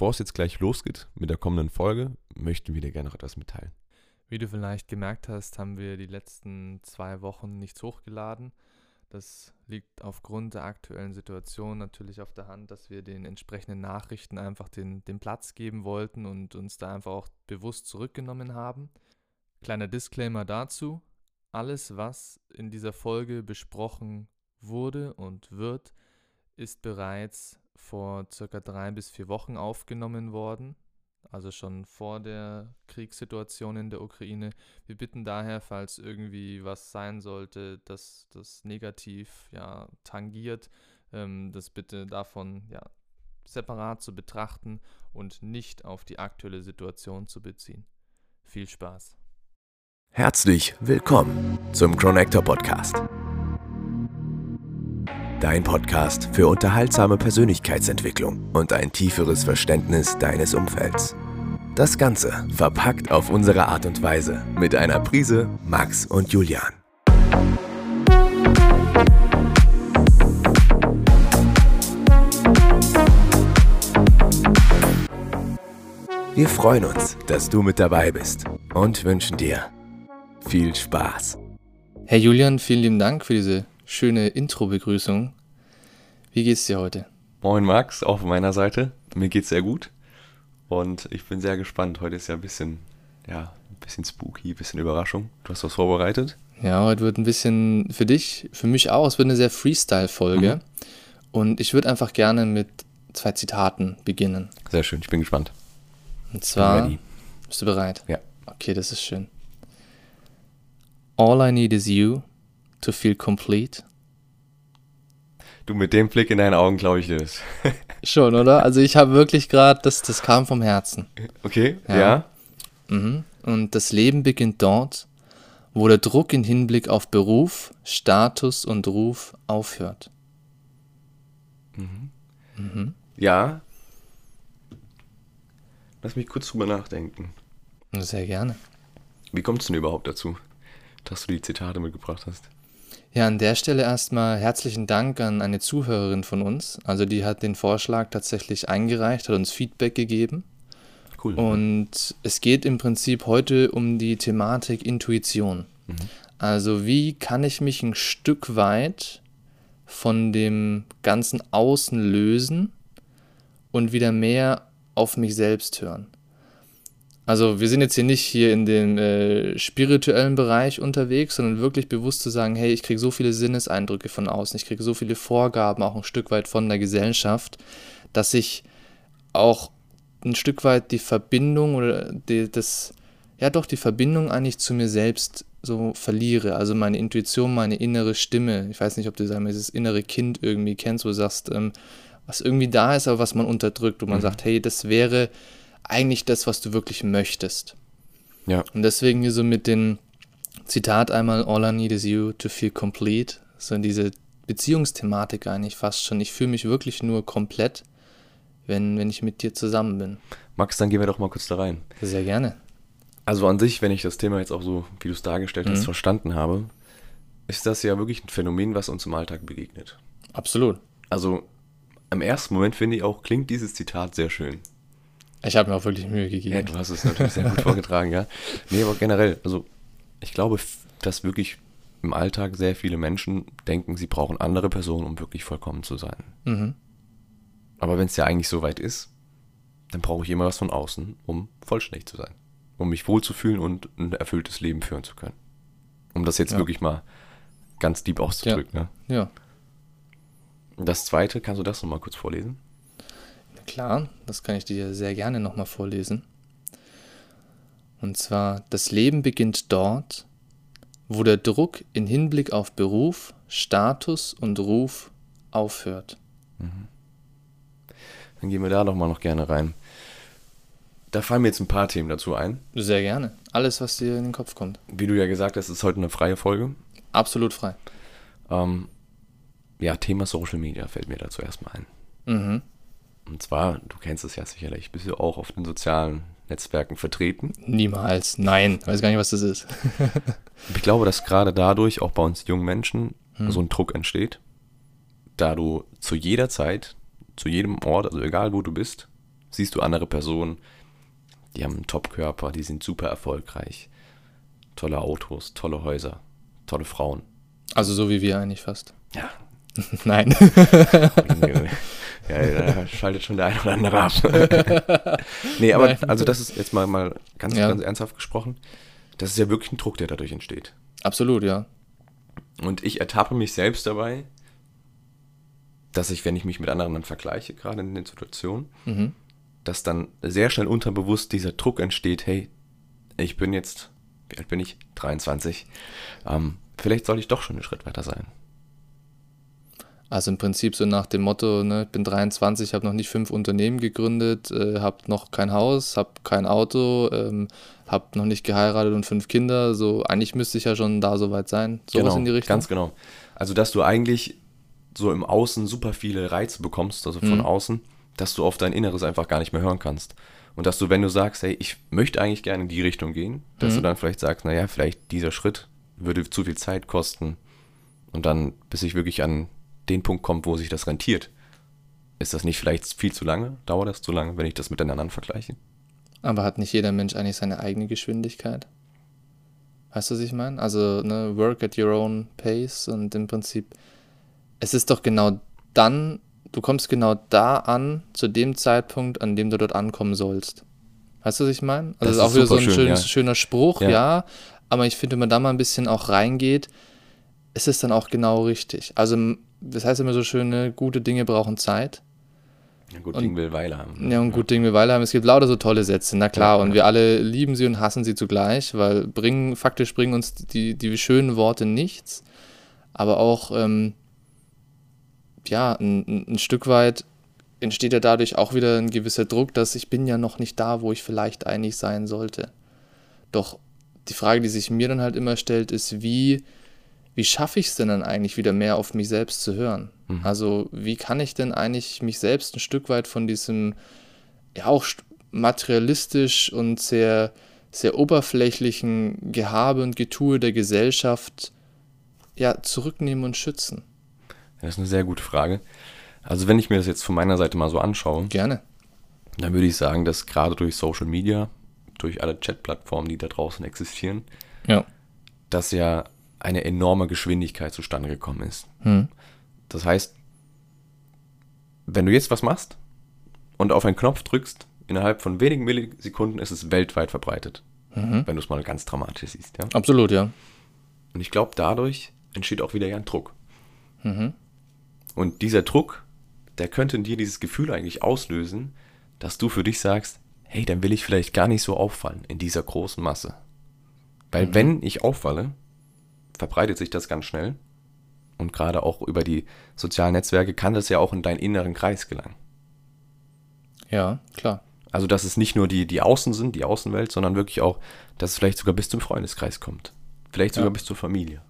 bevor es jetzt gleich losgeht mit der kommenden Folge, möchten wir dir gerne noch etwas mitteilen. Wie du vielleicht gemerkt hast, haben wir die letzten zwei Wochen nichts hochgeladen. Das liegt aufgrund der aktuellen Situation natürlich auf der Hand, dass wir den entsprechenden Nachrichten einfach den, den Platz geben wollten und uns da einfach auch bewusst zurückgenommen haben. Kleiner Disclaimer dazu. Alles, was in dieser Folge besprochen wurde und wird, ist bereits vor circa drei bis vier Wochen aufgenommen worden also schon vor der Kriegssituation in der Ukraine. Wir bitten daher, falls irgendwie was sein sollte, dass das negativ ja, tangiert, ähm, das bitte davon ja, separat zu betrachten und nicht auf die aktuelle Situation zu beziehen. Viel Spaß. Herzlich willkommen zum Connector Podcast. Dein Podcast für unterhaltsame Persönlichkeitsentwicklung und ein tieferes Verständnis deines Umfelds. Das Ganze verpackt auf unsere Art und Weise mit einer Prise Max und Julian. Wir freuen uns, dass du mit dabei bist und wünschen dir viel Spaß. Herr Julian, vielen lieben Dank für diese schöne Intro-Begrüßung. Wie geht's dir heute? Moin Max, auch von meiner Seite. Mir geht's sehr gut. Und ich bin sehr gespannt. Heute ist ja ein bisschen, ja, ein bisschen spooky, ein bisschen Überraschung. Du hast was vorbereitet? Ja, heute wird ein bisschen für dich, für mich auch. Es wird eine sehr Freestyle-Folge. Mhm. Und ich würde einfach gerne mit zwei Zitaten beginnen. Sehr schön, ich bin gespannt. Und zwar, bist du bereit? Ja. Okay, das ist schön. All I need is you to feel complete. Du, mit dem Blick in deinen Augen glaube ich dir das. Schon, oder? Also ich habe wirklich gerade, das, das kam vom Herzen. Okay, ja. ja. Mhm. Und das Leben beginnt dort, wo der Druck im Hinblick auf Beruf, Status und Ruf aufhört. Mhm. Mhm. Ja. Lass mich kurz drüber nachdenken. Sehr gerne. Wie kommt es denn überhaupt dazu, dass du die Zitate mitgebracht hast? Ja, an der Stelle erstmal herzlichen Dank an eine Zuhörerin von uns. Also die hat den Vorschlag tatsächlich eingereicht, hat uns Feedback gegeben. Cool. Und es geht im Prinzip heute um die Thematik Intuition. Mhm. Also wie kann ich mich ein Stück weit von dem ganzen Außen lösen und wieder mehr auf mich selbst hören. Also wir sind jetzt hier nicht hier in dem äh, spirituellen Bereich unterwegs, sondern wirklich bewusst zu sagen, hey, ich kriege so viele Sinneseindrücke von außen, ich kriege so viele Vorgaben auch ein Stück weit von der Gesellschaft, dass ich auch ein Stück weit die Verbindung oder die, das, ja doch die Verbindung eigentlich zu mir selbst so verliere. Also meine Intuition, meine innere Stimme. Ich weiß nicht, ob du sagen, dieses innere Kind irgendwie kennst, wo du sagst, ähm, was irgendwie da ist, aber was man unterdrückt, wo man mhm. sagt, hey, das wäre eigentlich das, was du wirklich möchtest. Ja. Und deswegen hier so mit dem Zitat einmal, All I need is you to feel complete, so diese Beziehungsthematik eigentlich fast schon. Ich fühle mich wirklich nur komplett, wenn, wenn ich mit dir zusammen bin. Max, dann gehen wir doch mal kurz da rein. Sehr gerne. Also an sich, wenn ich das Thema jetzt auch so, wie du es dargestellt hast, mhm. verstanden habe, ist das ja wirklich ein Phänomen, was uns im Alltag begegnet. Absolut. Also im ersten Moment finde ich auch, klingt dieses Zitat sehr schön. Ich habe mir auch wirklich Mühe gegeben. Ja, du hast es natürlich sehr gut vorgetragen, ja. Nee, aber generell, also ich glaube, dass wirklich im Alltag sehr viele Menschen denken, sie brauchen andere Personen, um wirklich vollkommen zu sein. Mhm. Aber wenn es ja eigentlich so weit ist, dann brauche ich immer was von außen, um vollständig zu sein. Um mich wohlzufühlen und ein erfülltes Leben führen zu können. Um das jetzt ja. wirklich mal ganz deep auszudrücken. Ja. Ne? ja. Das zweite, kannst du das nochmal kurz vorlesen? Klar, das kann ich dir sehr gerne nochmal vorlesen. Und zwar, das Leben beginnt dort, wo der Druck in Hinblick auf Beruf, Status und Ruf aufhört. Mhm. Dann gehen wir da nochmal noch gerne rein. Da fallen mir jetzt ein paar Themen dazu ein. Sehr gerne. Alles, was dir in den Kopf kommt. Wie du ja gesagt hast, ist heute eine freie Folge. Absolut frei. Ähm, ja, Thema Social Media fällt mir dazu erstmal ein. Mhm. Und zwar, du kennst es ja sicherlich, bist du auch auf den sozialen Netzwerken vertreten? Niemals, nein, weiß gar nicht, was das ist. ich glaube, dass gerade dadurch auch bei uns jungen Menschen hm. so ein Druck entsteht, da du zu jeder Zeit, zu jedem Ort, also egal wo du bist, siehst du andere Personen, die haben einen Top-Körper, die sind super erfolgreich. Tolle Autos, tolle Häuser, tolle Frauen. Also so wie wir eigentlich fast. Ja. Nein. ja, da schaltet schon der ein oder andere ab. nee, aber Nein. also das ist jetzt mal, mal ganz, ja. ganz ernsthaft gesprochen. Das ist ja wirklich ein Druck, der dadurch entsteht. Absolut, ja. Und ich ertappe mich selbst dabei, dass ich, wenn ich mich mit anderen dann vergleiche, gerade in den Situationen, mhm. dass dann sehr schnell unterbewusst dieser Druck entsteht, hey, ich bin jetzt, wie alt bin ich? 23. Ähm, vielleicht soll ich doch schon einen Schritt weiter sein. Also im Prinzip so nach dem Motto, ne, ich bin 23, habe noch nicht fünf Unternehmen gegründet, äh, habe noch kein Haus, habe kein Auto, ähm, habe noch nicht geheiratet und fünf Kinder. So eigentlich müsste ich ja schon da so weit sein. Sowas genau, in die Richtung. Ganz genau. Also dass du eigentlich so im Außen super viele Reize bekommst, also von mhm. außen, dass du auf dein Inneres einfach gar nicht mehr hören kannst. Und dass du, wenn du sagst, hey, ich möchte eigentlich gerne in die Richtung gehen, dass mhm. du dann vielleicht sagst, naja, vielleicht dieser Schritt würde zu viel Zeit kosten. Und dann, bis ich wirklich an den Punkt kommt, wo sich das rentiert. Ist das nicht vielleicht viel zu lange? Dauert das zu lange, wenn ich das miteinander vergleiche? Aber hat nicht jeder Mensch eigentlich seine eigene Geschwindigkeit? Weißt du, was ich meine? Also, ne, work at your own pace und im Prinzip, es ist doch genau dann, du kommst genau da an, zu dem Zeitpunkt, an dem du dort ankommen sollst. Weißt du, was ich meine? Also, das ist auch wieder so ein schön, schön, ja. schöner Spruch, ja. ja. Aber ich finde, wenn man da mal ein bisschen auch reingeht, ist es dann auch genau richtig. Also, das heißt immer so schön, ne, gute Dinge brauchen Zeit. Ja, gut und, Ding will Weile haben. Ja, und gut Ding will Weile haben. Es gibt lauter so tolle Sätze, na klar. Ja, und wir alle lieben sie und hassen sie zugleich, weil bringen, faktisch bringen uns die, die schönen Worte nichts. Aber auch, ähm, ja, ein, ein Stück weit entsteht ja dadurch auch wieder ein gewisser Druck, dass ich bin ja noch nicht da, wo ich vielleicht eigentlich sein sollte. Doch die Frage, die sich mir dann halt immer stellt, ist, wie wie schaffe ich es denn dann eigentlich wieder mehr auf mich selbst zu hören? Mhm. Also wie kann ich denn eigentlich mich selbst ein Stück weit von diesem, ja auch materialistisch und sehr, sehr oberflächlichen Gehabe und Getue der Gesellschaft ja zurücknehmen und schützen? Das ist eine sehr gute Frage. Also wenn ich mir das jetzt von meiner Seite mal so anschaue, gerne. Dann würde ich sagen, dass gerade durch Social Media, durch alle Chat-Plattformen, die da draußen existieren, ja. dass ja eine enorme Geschwindigkeit zustande gekommen ist. Hm. Das heißt, wenn du jetzt was machst und auf einen Knopf drückst, innerhalb von wenigen Millisekunden ist es weltweit verbreitet. Mhm. Wenn du es mal ganz dramatisch siehst. Ja? Absolut, ja. Und ich glaube, dadurch entsteht auch wieder ja ein Druck. Mhm. Und dieser Druck, der könnte in dir dieses Gefühl eigentlich auslösen, dass du für dich sagst, hey, dann will ich vielleicht gar nicht so auffallen in dieser großen Masse. Weil mhm. wenn ich auffalle, verbreitet sich das ganz schnell. Und gerade auch über die sozialen Netzwerke kann das ja auch in deinen inneren Kreis gelangen. Ja, klar. Also, dass es nicht nur die, die Außen sind, die Außenwelt, sondern wirklich auch, dass es vielleicht sogar bis zum Freundeskreis kommt. Vielleicht sogar ja. bis zur Familie.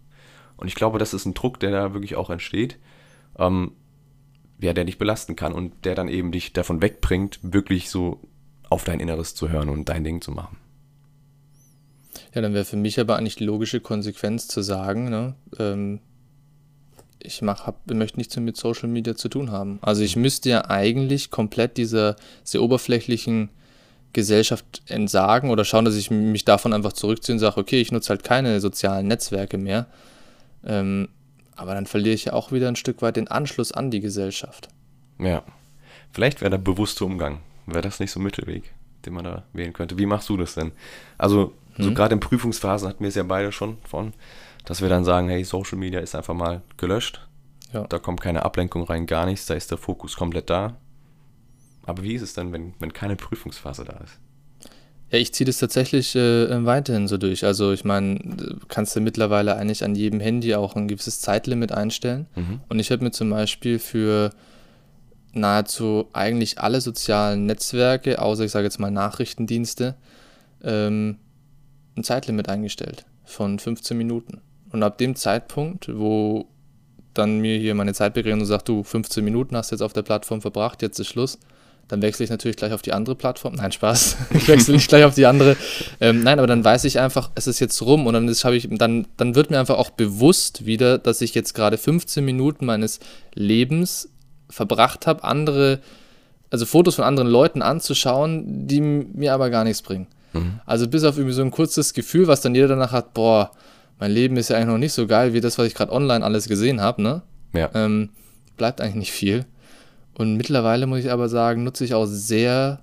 Und ich glaube, das ist ein Druck, der da wirklich auch entsteht, ähm, ja, der dich belasten kann und der dann eben dich davon wegbringt, wirklich so auf dein Inneres zu hören und dein Ding zu machen. Ja, dann wäre für mich aber eigentlich die logische Konsequenz zu sagen, ne, ähm, ich mach, hab, möchte nichts mit Social Media zu tun haben. Also ich müsste ja eigentlich komplett dieser sehr oberflächlichen Gesellschaft entsagen oder schauen, dass ich mich davon einfach zurückziehe und sage, okay, ich nutze halt keine sozialen Netzwerke mehr. Ähm, aber dann verliere ich ja auch wieder ein Stück weit den Anschluss an die Gesellschaft. Ja, vielleicht wäre der bewusste Umgang. Wäre das nicht so ein Mittelweg, den man da wählen könnte? Wie machst du das denn? Also Mhm. So gerade in Prüfungsphasen hatten wir es ja beide schon von, dass wir dann sagen, hey, Social Media ist einfach mal gelöscht. Ja. Da kommt keine Ablenkung rein, gar nichts, da ist der Fokus komplett da. Aber wie ist es dann, wenn, wenn keine Prüfungsphase da ist? Ja, ich ziehe das tatsächlich äh, weiterhin so durch. Also ich meine, kannst du mittlerweile eigentlich an jedem Handy auch ein gewisses Zeitlimit einstellen. Mhm. Und ich habe mir zum Beispiel für nahezu eigentlich alle sozialen Netzwerke, außer ich sage jetzt mal Nachrichtendienste, ähm, ein Zeitlimit eingestellt von 15 Minuten. Und ab dem Zeitpunkt, wo dann mir hier meine Zeitbegrenzung sagt, du 15 Minuten hast jetzt auf der Plattform verbracht, jetzt ist Schluss, dann wechsle ich natürlich gleich auf die andere Plattform. Nein, Spaß. Ich wechsle nicht gleich auf die andere. Ähm, nein, aber dann weiß ich einfach, es ist jetzt rum und dann, ist, ich, dann, dann wird mir einfach auch bewusst wieder, dass ich jetzt gerade 15 Minuten meines Lebens verbracht habe, andere also Fotos von anderen Leuten anzuschauen, die mir aber gar nichts bringen. Mhm. Also bis auf irgendwie so ein kurzes Gefühl, was dann jeder danach hat, boah, mein Leben ist ja eigentlich noch nicht so geil wie das, was ich gerade online alles gesehen habe, ne? Ja. Ähm, bleibt eigentlich nicht viel. Und mittlerweile muss ich aber sagen, nutze ich auch sehr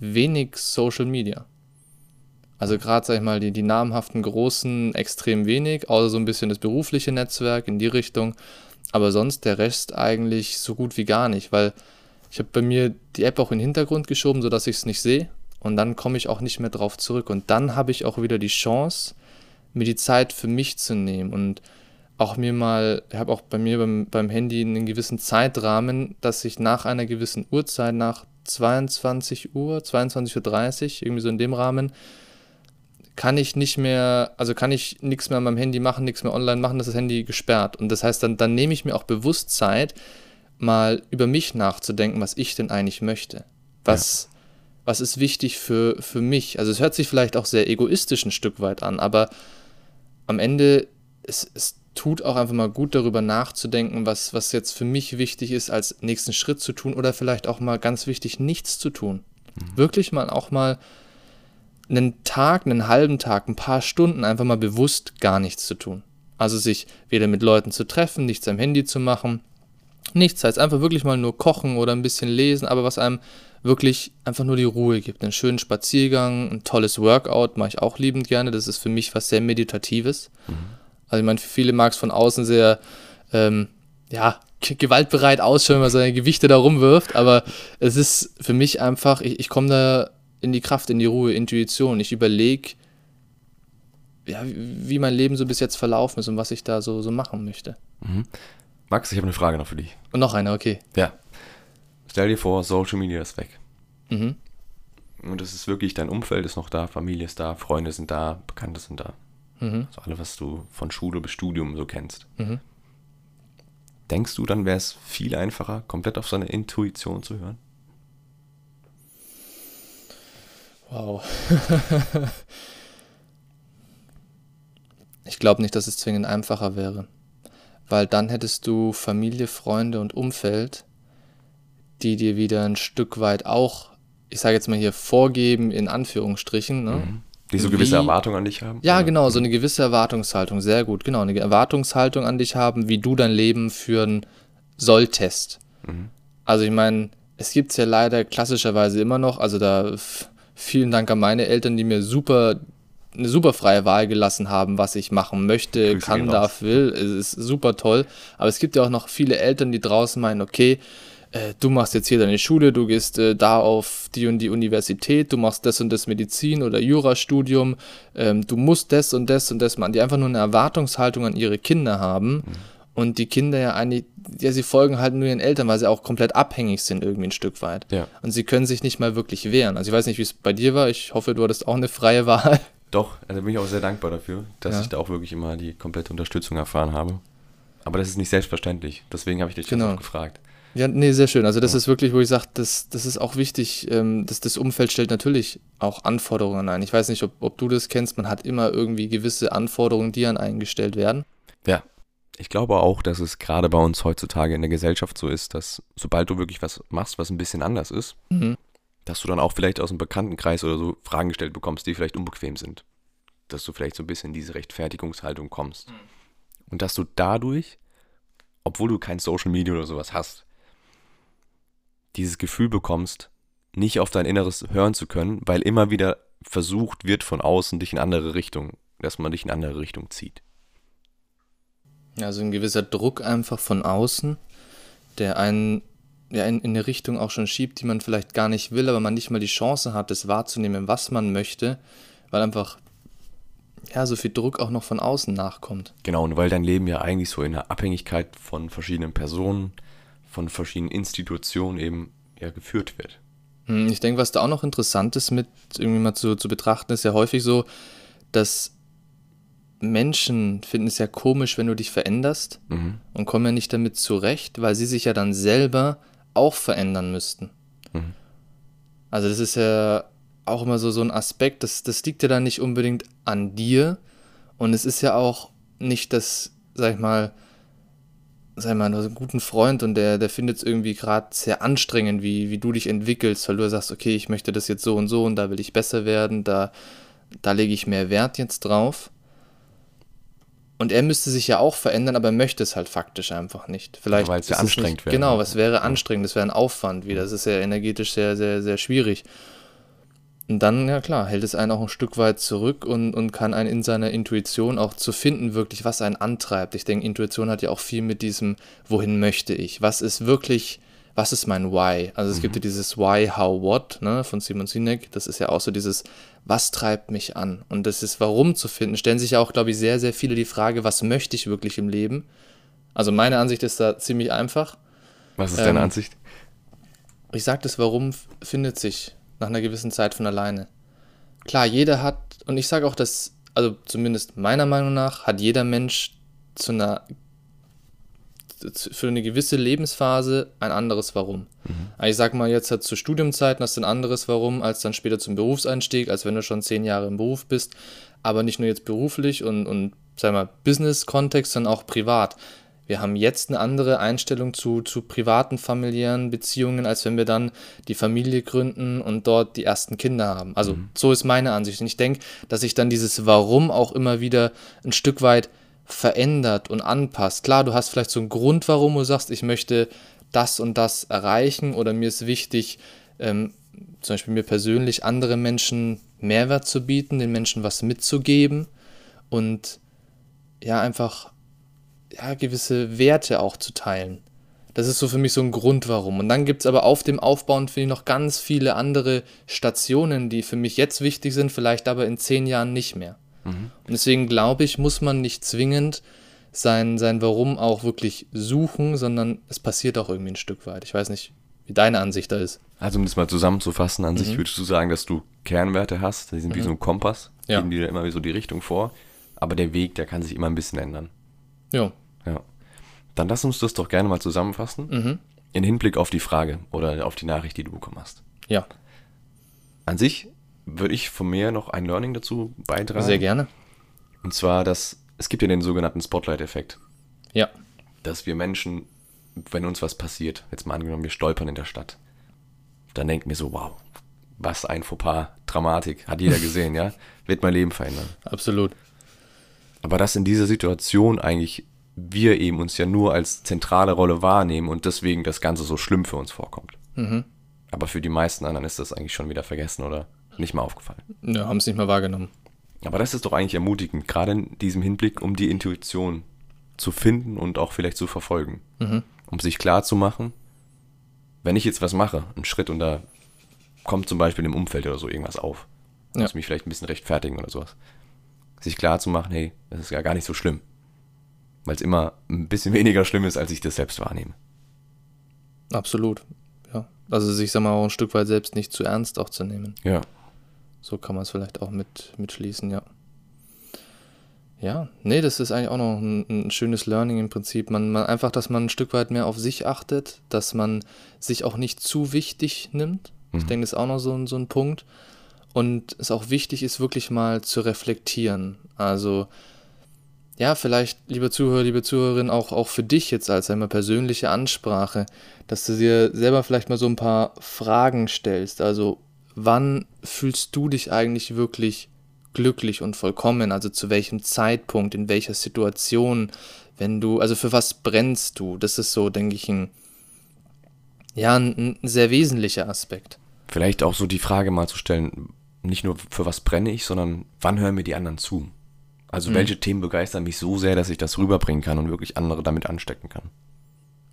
wenig Social Media. Also gerade, sag ich mal, die, die namhaften Großen extrem wenig, außer so ein bisschen das berufliche Netzwerk in die Richtung. Aber sonst der Rest eigentlich so gut wie gar nicht, weil ich habe bei mir die App auch in den Hintergrund geschoben, sodass ich es nicht sehe. Und dann komme ich auch nicht mehr drauf zurück. Und dann habe ich auch wieder die Chance, mir die Zeit für mich zu nehmen und auch mir mal, ich habe auch bei mir beim, beim Handy einen gewissen Zeitrahmen, dass ich nach einer gewissen Uhrzeit, nach 22 Uhr, 22.30 Uhr, irgendwie so in dem Rahmen, kann ich nicht mehr, also kann ich nichts mehr an meinem Handy machen, nichts mehr online machen, das ist das Handy gesperrt. Und das heißt, dann, dann nehme ich mir auch bewusst Zeit, mal über mich nachzudenken, was ich denn eigentlich möchte. Was. Was ist wichtig für, für mich? Also es hört sich vielleicht auch sehr egoistisch ein Stück weit an, aber am Ende, es, es tut auch einfach mal gut darüber nachzudenken, was, was jetzt für mich wichtig ist, als nächsten Schritt zu tun oder vielleicht auch mal ganz wichtig, nichts zu tun. Mhm. Wirklich mal auch mal einen Tag, einen halben Tag, ein paar Stunden einfach mal bewusst gar nichts zu tun. Also sich weder mit Leuten zu treffen, nichts am Handy zu machen, nichts, heißt einfach wirklich mal nur kochen oder ein bisschen lesen, aber was einem wirklich einfach nur die Ruhe gibt. Einen schönen Spaziergang, ein tolles Workout mache ich auch liebend gerne. Das ist für mich was sehr Meditatives. Mhm. Also ich meine, für viele mag es von außen sehr, ähm, ja, gewaltbereit ausschauen, wenn man seine Gewichte da rumwirft, aber es ist für mich einfach, ich, ich komme da in die Kraft, in die Ruhe, Intuition. Ich überlege, ja, wie mein Leben so bis jetzt verlaufen ist und was ich da so, so machen möchte. Mhm. Max, ich habe eine Frage noch für dich. Und noch eine, okay. Ja. Stell dir vor, Social Media ist weg. Mhm. Und es ist wirklich, dein Umfeld ist noch da, Familie ist da, Freunde sind da, Bekannte sind da. Mhm. Also alles, was du von Schule bis Studium so kennst. Mhm. Denkst du, dann wäre es viel einfacher, komplett auf seine Intuition zu hören? Wow. ich glaube nicht, dass es zwingend einfacher wäre. Weil dann hättest du Familie, Freunde und Umfeld, die dir wieder ein Stück weit auch, ich sage jetzt mal hier, vorgeben, in Anführungsstrichen, ne? Mhm. Die so gewisse Erwartungen an dich haben? Ja, oder? genau, so eine gewisse Erwartungshaltung, sehr gut, genau, eine Erwartungshaltung an dich haben, wie du dein Leben führen solltest. Mhm. Also ich meine, es gibt es ja leider klassischerweise immer noch, also da vielen Dank an meine Eltern, die mir super eine super freie Wahl gelassen haben, was ich machen möchte, Grüße kann, darf, will. Es ist super toll. Aber es gibt ja auch noch viele Eltern, die draußen meinen, okay, äh, du machst jetzt hier deine Schule, du gehst äh, da auf die und die Universität, du machst das und das Medizin oder Jurastudium, ähm, du musst das und das und das machen, die einfach nur eine Erwartungshaltung an ihre Kinder haben. Mhm. Und die Kinder ja eigentlich, ja, sie folgen halt nur ihren Eltern, weil sie auch komplett abhängig sind, irgendwie ein Stück weit. Ja. Und sie können sich nicht mal wirklich wehren. Also ich weiß nicht, wie es bei dir war. Ich hoffe, du hattest auch eine freie Wahl. Doch, also bin ich auch sehr dankbar dafür, dass ja. ich da auch wirklich immer die komplette Unterstützung erfahren habe. Aber das ist nicht selbstverständlich. Deswegen habe ich dich genau. gefragt. Ja, nee, sehr schön. Also das ja. ist wirklich, wo ich sage, das, das ist auch wichtig, ähm, dass das Umfeld stellt natürlich auch Anforderungen ein. Ich weiß nicht, ob, ob du das kennst, man hat immer irgendwie gewisse Anforderungen, die an eingestellt werden. Ja, ich glaube auch, dass es gerade bei uns heutzutage in der Gesellschaft so ist, dass sobald du wirklich was machst, was ein bisschen anders ist, mhm. dass du dann auch vielleicht aus einem Bekanntenkreis oder so Fragen gestellt bekommst, die vielleicht unbequem sind. Dass du vielleicht so ein bisschen in diese Rechtfertigungshaltung kommst. Mhm. Und dass du dadurch, obwohl du kein Social Media oder sowas hast, dieses Gefühl bekommst, nicht auf dein Inneres hören zu können, weil immer wieder versucht wird von außen dich in andere Richtung, dass man dich in andere Richtung zieht. Also ein gewisser Druck einfach von außen, der einen ja, in, in eine Richtung auch schon schiebt, die man vielleicht gar nicht will, aber man nicht mal die Chance hat, das wahrzunehmen, was man möchte, weil einfach ja, so viel Druck auch noch von außen nachkommt. Genau, und weil dein Leben ja eigentlich so in der Abhängigkeit von verschiedenen Personen, von verschiedenen Institutionen eben ja geführt wird. Hm, ich denke, was da auch noch interessant ist mit irgendwie mal zu, zu betrachten, ist ja häufig so, dass Menschen finden es ja komisch, wenn du dich veränderst mhm. und kommen ja nicht damit zurecht, weil sie sich ja dann selber auch verändern müssten. Mhm. Also das ist ja auch immer so, so ein Aspekt, das, das liegt ja dann nicht unbedingt an dir und es ist ja auch nicht das, sag ich mal, sag mal, du hast einen guten Freund und der, der findet es irgendwie gerade sehr anstrengend, wie, wie du dich entwickelst, weil du sagst, okay, ich möchte das jetzt so und so und da will ich besser werden, da, da lege ich mehr Wert jetzt drauf. Und er müsste sich ja auch verändern, aber er möchte es halt faktisch einfach nicht. Vielleicht Weil es ja anstrengend wäre. Genau, es wäre anstrengend, es wäre ein Aufwand wieder. Das ist ja energetisch sehr, sehr, sehr schwierig. Und dann, ja klar, hält es einen auch ein Stück weit zurück und, und kann einen in seiner Intuition auch zu finden, wirklich, was einen antreibt. Ich denke, Intuition hat ja auch viel mit diesem, wohin möchte ich? Was ist wirklich, was ist mein Why? Also es mhm. gibt ja dieses Why, How, What ne, von Simon Sinek. Das ist ja auch so dieses, was treibt mich an? Und das ist Warum zu finden. Stellen sich ja auch, glaube ich, sehr, sehr viele die Frage, was möchte ich wirklich im Leben? Also meine Ansicht ist da ziemlich einfach. Was ist deine ähm, Ansicht? Ich sage das Warum findet sich nach einer gewissen Zeit von alleine. Klar, jeder hat, und ich sage auch, dass, also zumindest meiner Meinung nach, hat jeder Mensch zu einer, für eine gewisse Lebensphase ein anderes Warum. Mhm. Also ich sag mal, jetzt hat zu Studiumzeiten hast du ein anderes Warum als dann später zum Berufseinstieg, als wenn du schon zehn Jahre im Beruf bist, aber nicht nur jetzt beruflich und, und sag mal, Business-Kontext, sondern auch privat wir haben jetzt eine andere Einstellung zu, zu privaten familiären Beziehungen, als wenn wir dann die Familie gründen und dort die ersten Kinder haben. Also mhm. so ist meine Ansicht. Und ich denke, dass sich dann dieses Warum auch immer wieder ein Stück weit verändert und anpasst. Klar, du hast vielleicht so einen Grund, warum du sagst, ich möchte das und das erreichen oder mir ist wichtig, ähm, zum Beispiel mir persönlich anderen Menschen Mehrwert zu bieten, den Menschen was mitzugeben und ja, einfach ja, gewisse Werte auch zu teilen. Das ist so für mich so ein Grund, warum. Und dann gibt es aber auf dem Aufbauen, finde ich, noch ganz viele andere Stationen, die für mich jetzt wichtig sind, vielleicht aber in zehn Jahren nicht mehr. Mhm. Und deswegen glaube ich, muss man nicht zwingend sein, sein Warum auch wirklich suchen, sondern es passiert auch irgendwie ein Stück weit. Ich weiß nicht, wie deine Ansicht da ist. Also um das mal zusammenzufassen, an mhm. sich würdest du sagen, dass du Kernwerte hast, die sind mhm. wie so ein Kompass, ja. geben dir immer so die Richtung vor, aber der Weg, der kann sich immer ein bisschen ändern. Ja. Ja. Dann lass uns das doch gerne mal zusammenfassen. Mhm. In Hinblick auf die Frage oder auf die Nachricht, die du bekommen hast. Ja. An sich würde ich von mir noch ein Learning dazu beitragen. Sehr gerne. Und zwar, dass es gibt ja den sogenannten Spotlight-Effekt. Ja. Dass wir Menschen, wenn uns was passiert, jetzt mal angenommen, wir stolpern in der Stadt, dann denken wir so, wow, was ein Fauxpas, Dramatik, hat jeder gesehen, ja, wird mein Leben verändern. Absolut. Aber dass in dieser Situation eigentlich wir eben uns ja nur als zentrale Rolle wahrnehmen und deswegen das Ganze so schlimm für uns vorkommt. Mhm. Aber für die meisten anderen ist das eigentlich schon wieder vergessen oder nicht mehr aufgefallen. Ja, haben es nicht mehr wahrgenommen. Aber das ist doch eigentlich ermutigend, gerade in diesem Hinblick, um die Intuition zu finden und auch vielleicht zu verfolgen. Mhm. Um sich klar zu machen, wenn ich jetzt was mache, einen Schritt und da kommt zum Beispiel im Umfeld oder so irgendwas auf, ja. muss mich vielleicht ein bisschen rechtfertigen oder sowas. Sich klar zu machen, hey, das ist ja gar nicht so schlimm weil es immer ein bisschen weniger schlimm ist, als ich das selbst wahrnehme. Absolut, ja. Also sich, sag mal, auch ein Stück weit selbst nicht zu ernst auch zu nehmen. Ja. So kann man es vielleicht auch mit, mitschließen, ja. Ja, nee, das ist eigentlich auch noch ein, ein, schönes Learning im Prinzip. Man, man einfach, dass man ein Stück weit mehr auf sich achtet, dass man sich auch nicht zu wichtig nimmt. Mhm. Ich denke, das ist auch noch so, so ein Punkt. Und es auch wichtig ist, wirklich mal zu reflektieren. Also ja, vielleicht, liebe Zuhörer, liebe Zuhörerin, auch, auch für dich jetzt als einmal persönliche Ansprache, dass du dir selber vielleicht mal so ein paar Fragen stellst. Also, wann fühlst du dich eigentlich wirklich glücklich und vollkommen? Also, zu welchem Zeitpunkt, in welcher Situation, wenn du, also für was brennst du? Das ist so, denke ich, ein, ja, ein, ein sehr wesentlicher Aspekt. Vielleicht auch so die Frage mal zu stellen, nicht nur für was brenne ich, sondern wann hören mir die anderen zu? Also mhm. welche Themen begeistern mich so sehr, dass ich das rüberbringen kann und wirklich andere damit anstecken kann.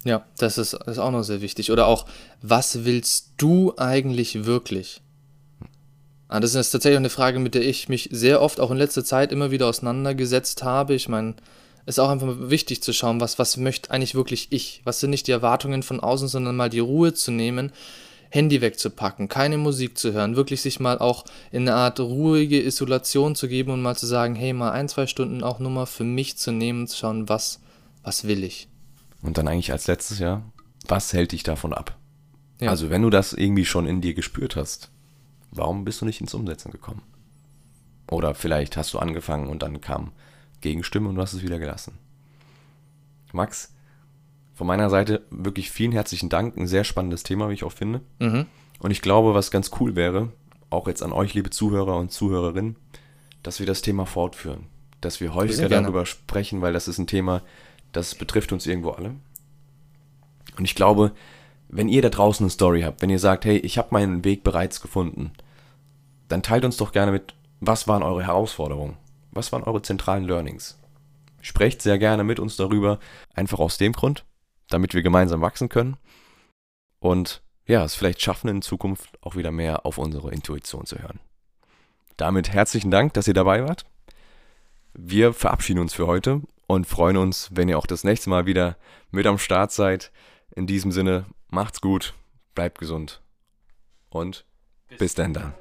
Ja, das ist, ist auch noch sehr wichtig. Oder auch, was willst du eigentlich wirklich? Ah, das ist tatsächlich eine Frage, mit der ich mich sehr oft auch in letzter Zeit immer wieder auseinandergesetzt habe. Ich meine, es ist auch einfach wichtig zu schauen, was, was möchte eigentlich wirklich ich? Was sind nicht die Erwartungen von außen, sondern mal die Ruhe zu nehmen Handy wegzupacken, keine Musik zu hören, wirklich sich mal auch in eine Art ruhige Isolation zu geben und mal zu sagen, hey, mal ein, zwei Stunden auch nur mal für mich zu nehmen, zu schauen, was, was will ich. Und dann eigentlich als letztes Jahr, was hält dich davon ab? Ja. Also wenn du das irgendwie schon in dir gespürt hast, warum bist du nicht ins Umsetzen gekommen? Oder vielleicht hast du angefangen und dann kam Gegenstimme und du hast es wieder gelassen. Max, von meiner Seite wirklich vielen herzlichen Dank. Ein sehr spannendes Thema, wie ich auch finde. Mhm. Und ich glaube, was ganz cool wäre, auch jetzt an euch, liebe Zuhörer und Zuhörerinnen, dass wir das Thema fortführen. Dass wir häufiger darüber sprechen, weil das ist ein Thema, das betrifft uns irgendwo alle. Und ich glaube, wenn ihr da draußen eine Story habt, wenn ihr sagt, hey, ich habe meinen Weg bereits gefunden, dann teilt uns doch gerne mit, was waren eure Herausforderungen? Was waren eure zentralen Learnings? Sprecht sehr gerne mit uns darüber, einfach aus dem Grund, damit wir gemeinsam wachsen können und ja, es vielleicht schaffen in Zukunft auch wieder mehr auf unsere Intuition zu hören. Damit herzlichen Dank, dass ihr dabei wart. Wir verabschieden uns für heute und freuen uns, wenn ihr auch das nächste Mal wieder mit am Start seid. In diesem Sinne, macht's gut, bleibt gesund und bis, bis dann dann.